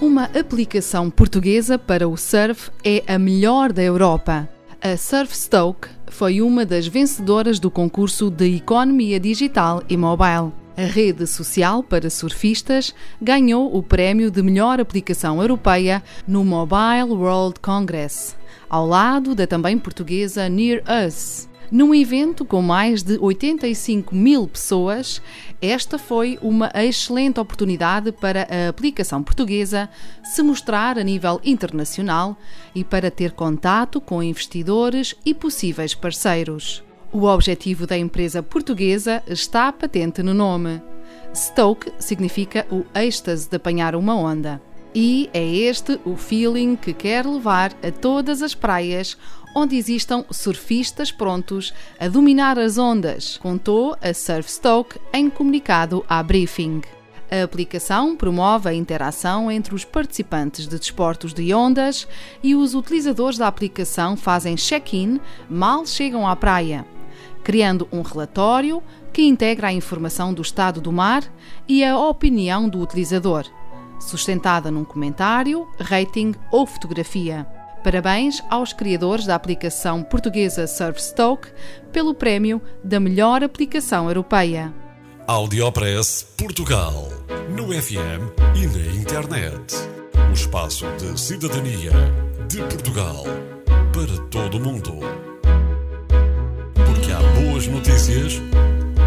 Uma aplicação portuguesa para o surf é a melhor da Europa. A Surfstoke foi uma das vencedoras do concurso de economia digital e mobile. A rede social para surfistas ganhou o prémio de melhor aplicação europeia no Mobile World Congress, ao lado da também portuguesa Near Us. Num evento com mais de 85 mil pessoas, esta foi uma excelente oportunidade para a aplicação portuguesa se mostrar a nível internacional e para ter contato com investidores e possíveis parceiros. O objetivo da empresa portuguesa está patente no nome. Stoke significa o êxtase de apanhar uma onda. E é este o feeling que quer levar a todas as praias onde existam surfistas prontos a dominar as ondas, contou a Surfstoke em comunicado à Briefing. A aplicação promove a interação entre os participantes de desportos de ondas e os utilizadores da aplicação fazem check-in mal chegam à praia, criando um relatório que integra a informação do estado do mar e a opinião do utilizador, sustentada num comentário, rating ou fotografia. Parabéns aos criadores da aplicação portuguesa Surfstoke pelo prémio da melhor aplicação europeia. Audiopress Portugal. No FM e na internet. O espaço de cidadania de Portugal para todo o mundo. Porque há boas notícias